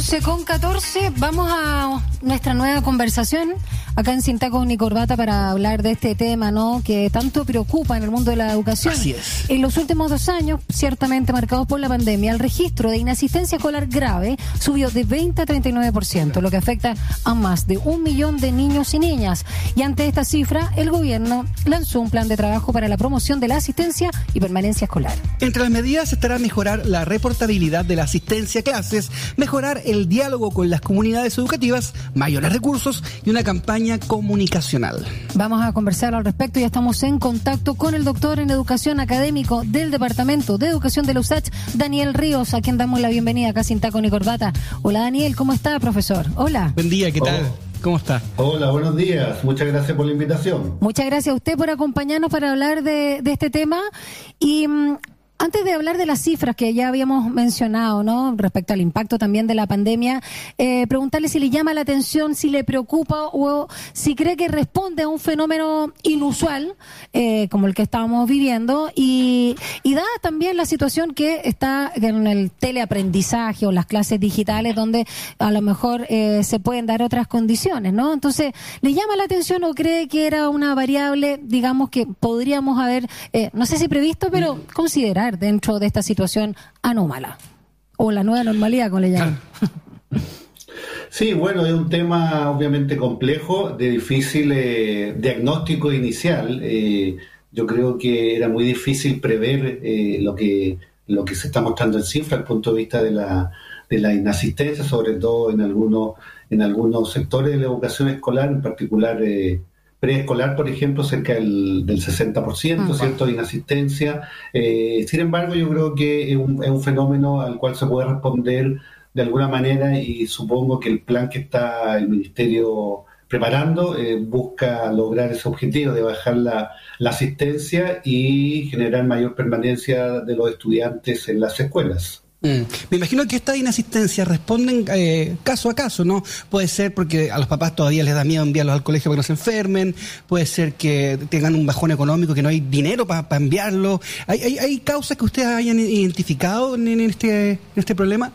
11 con 14, vamos a nuestra nueva conversación acá en Cinta con Corbata para hablar de este tema, ¿no? Que tanto preocupa en el mundo de la educación. Así es. En los últimos dos años, ciertamente marcados por la pandemia, el registro de inasistencia escolar grave subió de 20 a 39%, lo que afecta a más de un millón de niños y niñas. Y ante esta cifra, el gobierno lanzó un plan de trabajo para la promoción de la asistencia y permanencia escolar. Entre las medidas estará mejorar la reportabilidad de la asistencia a clases, mejorar el diálogo con las comunidades educativas, mayores recursos y una campaña comunicacional. Vamos a conversar al respecto y estamos en contacto con el doctor en educación académico del Departamento de Educación de la USACH, Daniel Ríos, a quien damos la bienvenida acá sin taco ni corbata. Hola Daniel, ¿cómo está, profesor? Hola. Buen día, ¿qué tal? ¿Cómo está? Hola, buenos días. Muchas gracias por la invitación. Muchas gracias a usted por acompañarnos para hablar de, de este tema. Y mm, antes de hablar de las cifras que ya habíamos mencionado, ¿no? Respecto al impacto también de la pandemia, eh, preguntarle si le llama la atención, si le preocupa o si cree que responde a un fenómeno inusual, eh, como el que estábamos viviendo, y, y dada también la situación que está en el teleaprendizaje o las clases digitales, donde a lo mejor eh, se pueden dar otras condiciones, ¿no? Entonces, ¿le llama la atención o cree que era una variable, digamos, que podríamos haber, eh, no sé si previsto, pero considerar dentro de esta situación anómala? O la nueva normalidad, como le llaman. Sí, bueno, es un tema obviamente complejo, de difícil eh, diagnóstico inicial. Eh, yo creo que era muy difícil prever eh, lo que lo que se está mostrando en cifra desde el punto de vista de la, de la inasistencia, sobre todo en algunos en algunos sectores de la educación escolar, en particular preescolar, por ejemplo, cerca del, del 60%, Ujú. ¿cierto?, de inasistencia. Eh, sin embargo, yo creo que es un, es un fenómeno al cual se puede responder de alguna manera y supongo que el plan que está el Ministerio preparando eh, busca lograr ese objetivo de bajar la, la asistencia y generar mayor permanencia de los estudiantes en las escuelas. Mm. Me imagino que estas inasistencias responden eh, caso a caso, ¿no? Puede ser porque a los papás todavía les da miedo enviarlos al colegio para que no se enfermen, puede ser que tengan un bajón económico, que no hay dinero para enviarlos. ¿Hay, hay, hay causas que ustedes hayan identificado en, en este, en este problema?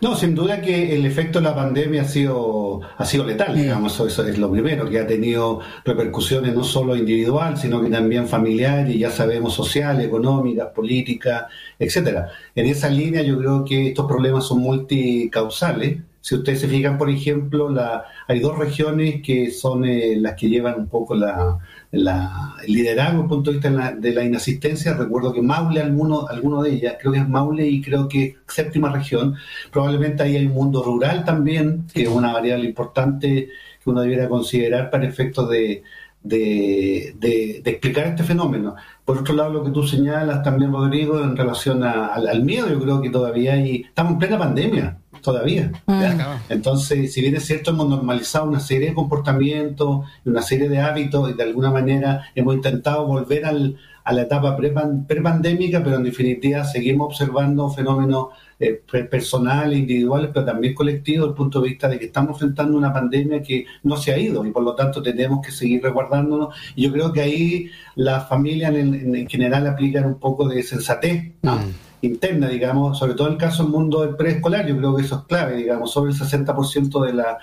No, sin duda que el efecto de la pandemia ha sido, ha sido letal, digamos, eso, eso es lo primero, que ha tenido repercusiones no solo individual, sino que también familiar y ya sabemos social, económicas, políticas, etcétera. En esa línea yo creo que estos problemas son multicausales. Si ustedes se fijan, por ejemplo, la, hay dos regiones que son eh, las que llevan un poco la, la- el liderazgo punto de vista de la, de la inasistencia. Recuerdo que Maule, alguno, alguno de ellas, creo que es Maule y creo que séptima región, probablemente ahí hay un mundo rural también, que es una variable importante que uno debiera considerar para efectos de, de, de- de explicar este fenómeno. Por otro lado, lo que tú señalas también, Rodrigo, en relación a- al, al miedo, yo creo que todavía hay, estamos en plena pandemia, todavía. ¿ya? Entonces, si bien es cierto, hemos normalizado una serie de comportamientos, y una serie de hábitos y de alguna manera hemos intentado volver al, a la etapa prepan- prepandémica, pero en definitiva seguimos observando fenómenos eh, pe- personales, individuales, pero también colectivos, desde el punto de vista de que estamos enfrentando una pandemia que no se ha ido y por lo tanto tenemos que seguir resguardándonos. Y yo creo que ahí las familias en, en- en general aplican un poco de sensatez. ¿no? Interna, digamos, sobre todo el caso del mundo del preescolar, yo creo que eso es clave, digamos, sobre el 60% de la,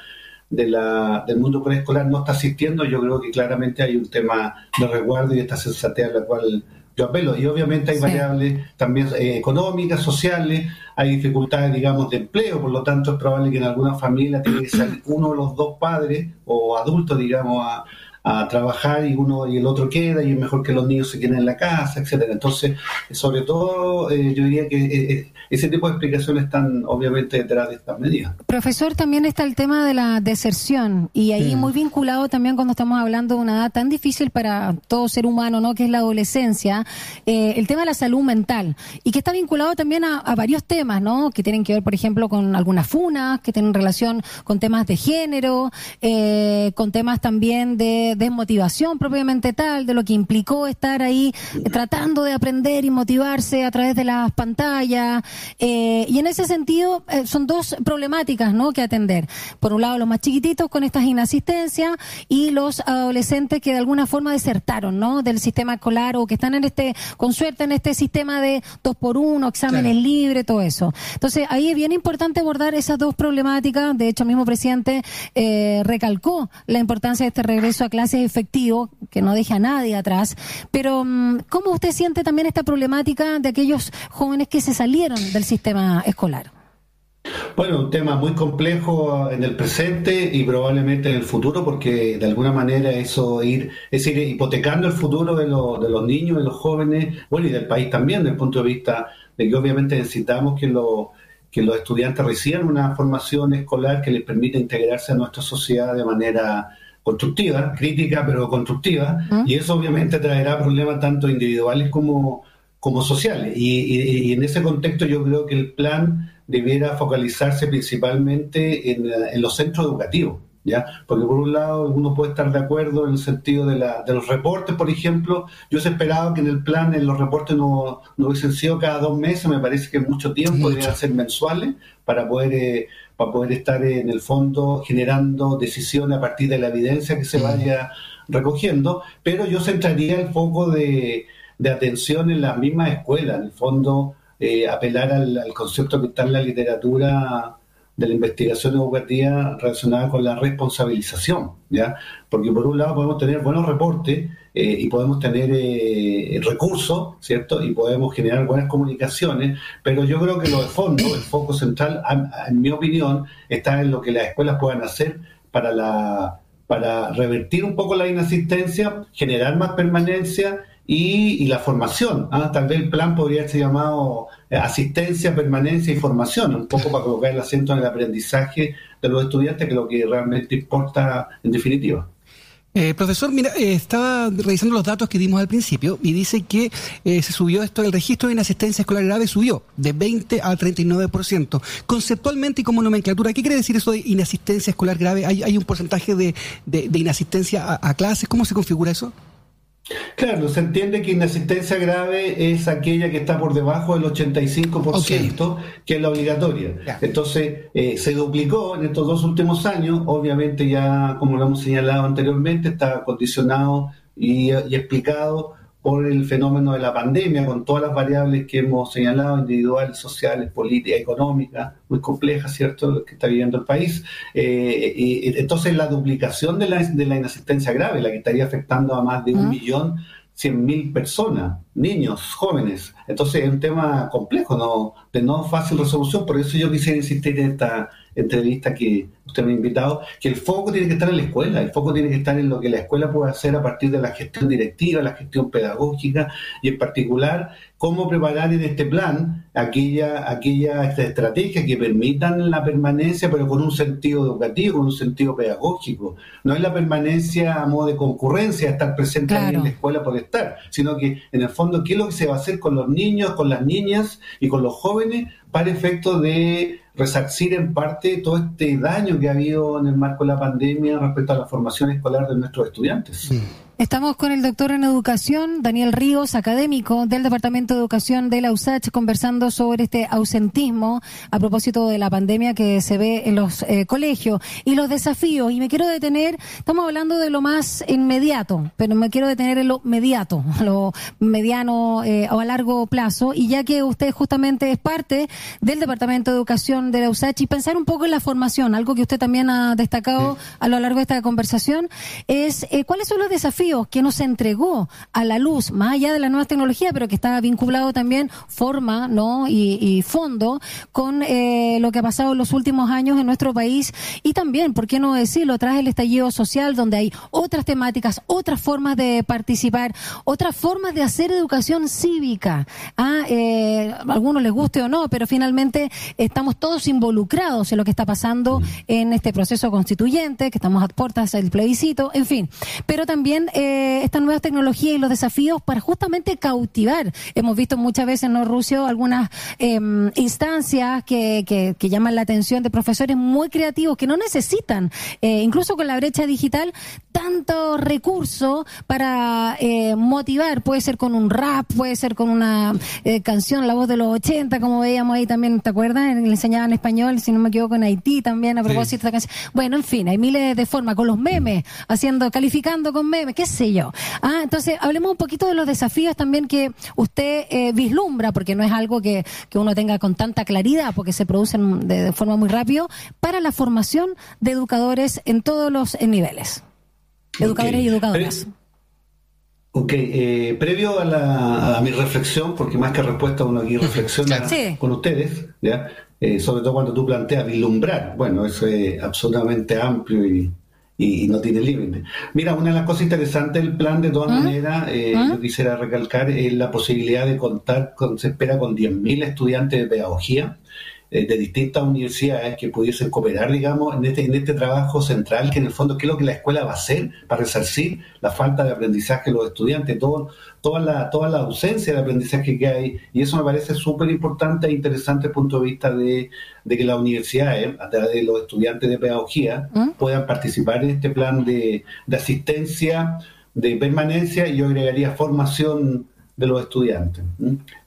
de la, del mundo preescolar no está asistiendo, yo creo que claramente hay un tema de resguardo y esta sensatez a la cual yo apelo. Y obviamente hay Sí. variables también eh, económicas, sociales, hay dificultades, digamos, de empleo, por lo tanto es probable que en alguna familia tiene que salir uno de los dos padres o adultos, digamos, a, a trabajar y uno y el otro queda y es mejor que los niños se queden en la casa, etcétera. Entonces, sobre todo, eh, yo diría que eh, eh, ese tipo de explicaciones están obviamente detrás de estas medidas. Profesor, también está el tema de la deserción y ahí muy vinculado también cuando estamos hablando de una edad tan difícil para todo ser humano, ¿no? Que es la adolescencia, eh, el tema de la salud mental y que está vinculado también a, a varios temas, ¿no? Que tienen que ver, por ejemplo, con algunas funas, que tienen relación con temas de género, eh, con temas también de, desmotivación propiamente tal, de lo que implicó estar ahí eh, tratando de aprender y motivarse a través de las pantallas. Eh, y en ese sentido eh, son dos problemáticas ¿no? que atender. Por un lado, los más chiquititos con estas inasistencias y los adolescentes que de alguna forma desertaron ¿no? del sistema escolar o que están en este, con suerte en este sistema de dos por uno, exámenes libres, todo eso. Entonces, ahí es bien importante abordar esas dos problemáticas. De hecho, el mismo presidente eh, recalcó la importancia de este regreso a clases efectivo, que no deje a nadie atrás. Pero, mm, ¿cómo usted siente también esta problemática de aquellos jóvenes que se salieron del sistema escolar? Bueno, un tema muy complejo en el presente y probablemente en el futuro, porque de alguna manera eso ir, es ir hipotecando el futuro de, de los niños, de los jóvenes, bueno, y del país también, desde el punto de vista de que obviamente necesitamos que, que los estudiantes reciban una formación escolar que les permita integrarse a nuestra sociedad de manera constructiva, crítica, pero constructiva, y eso obviamente traerá problemas tanto individuales como, como sociales. y en ese contexto yo creo que el plan debiera focalizarse principalmente en, los centros educativos. ¿Ya? Porque por un lado uno puede estar de acuerdo en el sentido de, la, de los reportes, por ejemplo. Yo se esperaba que en el plan en los reportes no, no hubiesen sido cada dos meses, me parece que mucho tiempo, deberían ser mensuales para poder, eh, para poder estar en el fondo generando decisiones a partir de la evidencia que se vaya recogiendo. Pero yo centraría el foco de, de atención en las mismas escuelas, en el fondo eh, apelar al, concepto que está en la literatura de la investigación educativa relacionada con la responsabilización, ¿ya? Porque por un lado podemos tener buenos reportes eh, y podemos tener eh, recursos, ¿cierto? Y podemos generar buenas comunicaciones, pero yo creo que lo de fondo, el foco central, en mi opinión, está en lo que las escuelas puedan hacer para para revertir un poco la inasistencia, generar más permanencia y, la formación. ¿ah? Tal vez el plan podría ser llamado eh, asistencia, permanencia y formación, un poco para colocar el acento en el aprendizaje de los estudiantes, que es lo que realmente importa en definitiva. Eh, profesor, mira, eh, estaba revisando los datos que dimos al principio y dice que se subió esto, el registro de inasistencia escolar grave subió de 20 a 39%. Conceptualmente y como nomenclatura, ¿qué quiere decir eso de inasistencia escolar grave? ¿Hay, un porcentaje de, inasistencia a clases? ¿Cómo se configura eso? Claro, se entiende que inasistencia grave es aquella que está por debajo del 85%, que es la obligatoria. Entonces, eh, se duplicó en estos dos últimos años, obviamente ya, como lo hemos señalado anteriormente, está condicionado y explicado por el fenómeno de la pandemia, con todas las variables que hemos señalado, individuales, sociales, políticas, económicas, muy complejas, ¿cierto?, que está viviendo el país. Eh, y, entonces, la duplicación de la, de la inasistencia grave, la que estaría afectando a más de un millón cien mil personas, niños, jóvenes. Entonces es un tema complejo, no, de no fácil resolución. Por eso yo quisiera insistir en esta entrevista que usted me ha invitado, que el foco tiene que estar en la escuela, el foco tiene que estar en lo que la escuela puede hacer a partir de la gestión directiva, la gestión pedagógica y en particular cómo preparar en este plan aquella, aquella estrategia que permitan la permanencia, pero con un sentido educativo, con un sentido pedagógico. No es la permanencia a modo de concurrencia, estar presente en la escuela por estar, sino que en el fondo, ¿qué es lo que se va a hacer con los niños, con las niñas y con los jóvenes para efecto de resarcir en parte todo este daño que ha habido en el marco de la pandemia respecto a la formación escolar de nuestros estudiantes. Estamos con el doctor en educación, Daniel Ríos, académico del Departamento de Educación de la USACH, conversando sobre este ausentismo a propósito de la pandemia que se ve en los eh, colegios y los desafíos. Y me quiero detener, estamos hablando de lo más inmediato, pero me quiero detener en lo mediato, lo mediano eh, o a largo plazo. Y ya que usted justamente es parte del Departamento de Educación de la USACH y pensar un poco en la formación, algo que usted también ha destacado a lo largo de esta conversación, es eh, cuáles son los desafíos que nos entregó a la luz, más allá de la nueva tecnología, pero que está vinculado también forma ¿no? y, fondo con eh, lo que ha pasado en los últimos años en nuestro país y también, ¿por qué no decirlo?, tras el estallido social, donde hay otras temáticas, otras formas de participar, otras formas de hacer educación cívica. ¿ah? Eh, a algunos les guste o no, pero finalmente estamos todos involucrados en lo que está pasando en este proceso constituyente, que estamos a puertas del plebiscito, en fin. Pero también eh, estas nuevas tecnologías y los desafíos para justamente cautivar. Hemos visto muchas veces, ¿no, Rusio? Algunas em, instancias que, que, llaman la atención de profesores muy creativos que no necesitan, eh, incluso con la brecha digital, tanto recurso para eh, motivar. Puede ser con un rap, puede ser con una canción, la voz de los 80, como veíamos ahí también, ¿te acuerdas? Le enseñaban español, si no me equivoco, en Haití también, a propósito de esta canción. Bueno, en fin, hay miles de formas, con los memes, haciendo, calificando con memes, qué sé yo. Ah, entonces, hablemos un poquito de los desafíos también que usted eh, vislumbra, porque no es algo que, que, uno tenga con tanta claridad, porque se producen de, forma muy rápido, para la formación de educadores en todos los niveles. Educadores y educadoras. Ok, eh, previo a, la, a, mi reflexión, porque más que respuesta uno aquí reflexiona con ustedes, ¿ya? Eh, sobre todo cuando tú planteas vislumbrar, bueno, eso es absolutamente amplio y, y, no tiene límite. Mira, una de las cosas interesantes del plan, de todas ¿Ah? maneras, eh, ¿Ah? yo quisiera recalcar, es la posibilidad de contar, con, se espera, con 10.000 estudiantes de pedagogía eh, de distintas universidades que pudiesen cooperar, digamos, en este, en este trabajo central, que en el fondo, ¿qué es lo que la escuela va a hacer para resarcir la falta de aprendizaje de los estudiantes, todo, toda, la, toda la ausencia de aprendizaje que hay? Y eso me parece súper importante e interesante desde el punto de vista de, de que las universidades, a través de los estudiantes de pedagogía, ¿Mm? puedan participar en este plan de, de asistencia, de permanencia, y yo agregaría formación de los estudiantes.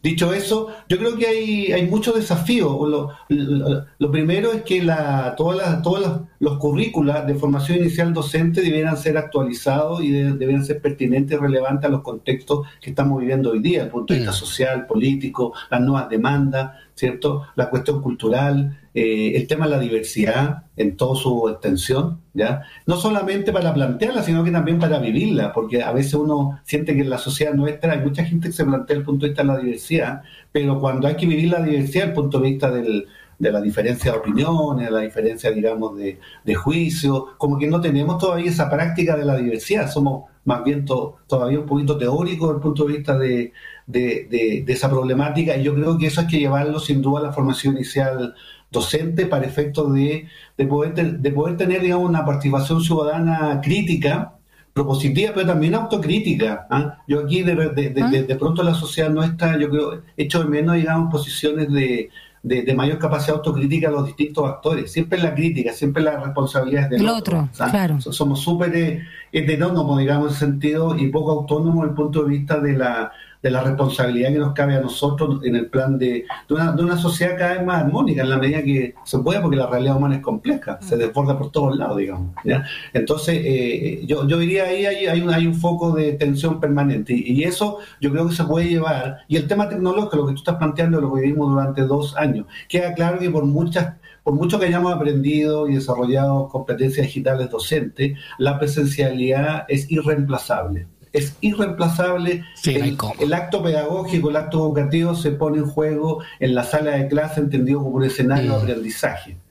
Dicho eso, yo creo que hay, hay muchos desafíos. Lo, lo, primero es que la, todas las, todos los, currículas de formación inicial docente debieran ser actualizados y deben ser pertinentes y relevantes a los contextos que estamos viviendo hoy día, desde el punto de vista social, político, las nuevas demandas, ¿cierto? La cuestión cultural, eh, el tema de la diversidad en toda su extensión, ¿ya? No solamente para plantearla, sino que también para vivirla, porque a veces uno siente que en la sociedad nuestra hay mucha gente que se plantea el punto de vista de la diversidad, pero cuando hay que vivir la diversidad, el punto de vista del, de la diferencia de opiniones, de la diferencia, digamos, de, de juicio, como que no tenemos todavía esa práctica de la diversidad, somos más bien todavía un poquito teóricos desde el punto de vista de, de, esa problemática y yo creo que eso hay que llevarlo sin duda a la formación inicial docente para efectos de, de, poder, de poder tener digamos, una participación ciudadana crítica, propositiva, pero también autocrítica. ¿ah? Yo aquí de, de, de, pronto la sociedad no está, yo creo, hecho de menos, digamos, posiciones de, de, mayor capacidad autocrítica a los distintos actores. Siempre la crítica, siempre la responsabilidad del otro. claro. Somos súper eh, heterónomos, digamos, en ese sentido, y poco autónomos desde el punto de vista de la de la responsabilidad que nos cabe a nosotros en el plan de, de, una, de una sociedad cada vez más armónica, en la medida que se puede, porque la realidad humana es compleja, se desborda por todos lados, digamos. ¿ya? Entonces, eh, yo, yo diría ahí hay, hay, un, hay un foco de tensión permanente, y, eso yo creo que se puede llevar. Y el tema tecnológico, lo que tú estás planteando, lo que vivimos durante dos años, queda claro que por muchas por mucho que hayamos aprendido y desarrollado competencias digitales docentes, la presencialidad es irreemplazable es irreemplazable. el, acto pedagógico, el acto educativo se pone en juego en la sala de clase, entendido como un escenario de mm.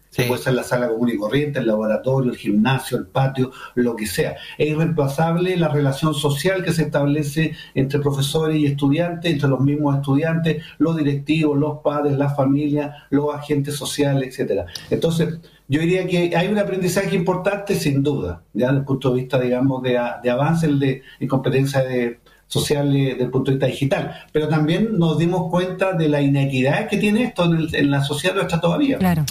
Aprendizaje. Puede ser la sala común y corriente, el laboratorio, el gimnasio, el patio, lo que sea. Es irreemplazable la relación social que se establece entre profesores y estudiantes, entre los mismos estudiantes, los directivos, los padres, la familia, los agentes sociales, etcétera. Entonces, yo diría que hay un aprendizaje importante, sin duda, ya desde el punto de vista, digamos, de, de avance de, en competencia de, social desde el punto de vista digital. Pero también nos dimos cuenta de la inequidad que tiene esto en, la sociedad nuestra todavía. Claro.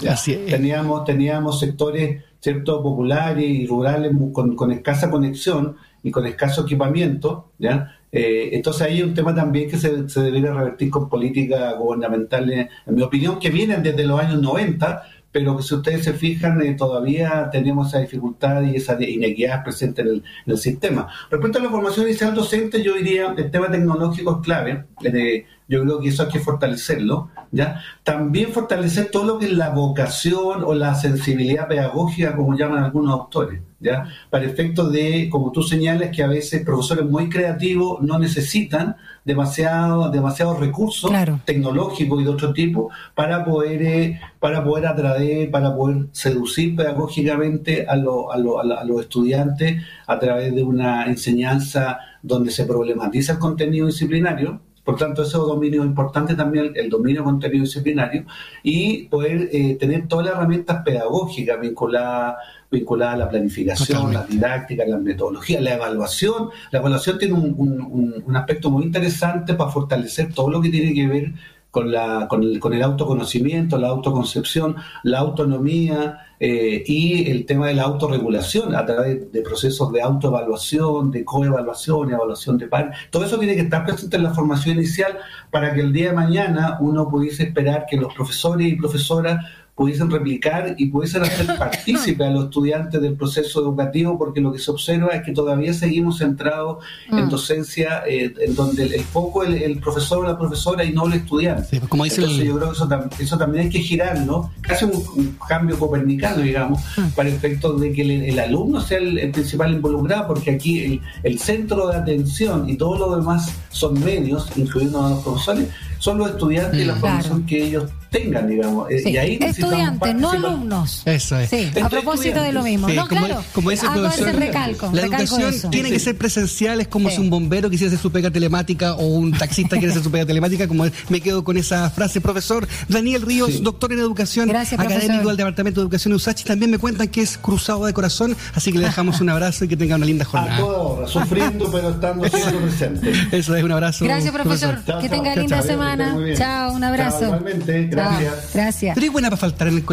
Teníamos, teníamos sectores cierto populares y rurales con, escasa conexión y con escaso equipamiento, ¿ya? Eh, entonces ahí hay un tema también que se, se debería revertir con políticas gubernamentales, en mi opinión, que vienen desde los años 90, pero que si ustedes se fijan, eh, todavía tenemos esa dificultad y esa inequidad presente en el, sistema. Respecto a la formación inicial docente, yo diría el tema tecnológico es clave. Eh, yo creo que eso hay que fortalecerlo. ¿ya? También fortalecer todo lo que es la vocación o la sensibilidad pedagógica, como llaman algunos autores. ¿ya? Para efectos de, como tú señales, que a veces profesores muy creativos no necesitan demasiado, demasiados recursos tecnológicos y de otro tipo para poder, eh, para poder atraer, para poder seducir pedagógicamente a, a, a, los estudiantes a través de una enseñanza donde se problematiza el contenido disciplinario Por tanto, ese dominio es importante también, el dominio contenido disciplinario, y poder eh, tener todas las herramientas pedagógicas vinculadas vinculada a la planificación, la didáctica, la metodología, la evaluación. La evaluación tiene un, un, aspecto muy interesante para fortalecer todo lo que tiene que ver con, la, con, el, con el autoconocimiento, la autoconcepción, la autonomía eh, y el tema de la autorregulación a través de procesos de autoevaluación, de coevaluación, evaluación de par. Todo eso tiene que estar presente en la formación inicial para que el día de mañana uno pudiese esperar que los profesores y profesoras pudiesen replicar y pudiesen hacer partícipe a los estudiantes del proceso educativo, porque lo que se observa es que todavía seguimos centrados en mm. docencia, eh, en donde el, foco es el, profesor o la profesora y no el estudiante. Pues como dice Entonces, yo creo que eso, también hay que girarlo, casi un, un cambio copernicano, digamos, mm. para el efecto de que el, alumno sea el, principal involucrado, porque aquí el, centro de atención y todo lo demás son medios, incluyendo a los profesores, son los estudiantes y la mm. formación que ellos tengan, digamos. Eh, y ahí estudiantes, no alumnos. Eso es. Sí, a propósito de lo mismo. no, como, claro. Como dice el profesor, recalco, la educación tiene que ser presencial, es como si un bombero quisiera hacer su pega telemática o un taxista quiere hacer su pega telemática, como me quedo con esa frase. Profesor Daniel Ríos, doctor en educación, académico del Departamento de Educación de USACH, también me cuentan que es cruzado de corazón, así que le dejamos un abrazo y que tenga una linda jornada. A toda sufriendo pero estando siempre presente. Eso es, un abrazo. Gracias, profesor. que tenga linda semana. Chao, un abrazo. igualmente, gracias. gracias. Pero es buena para faltar en el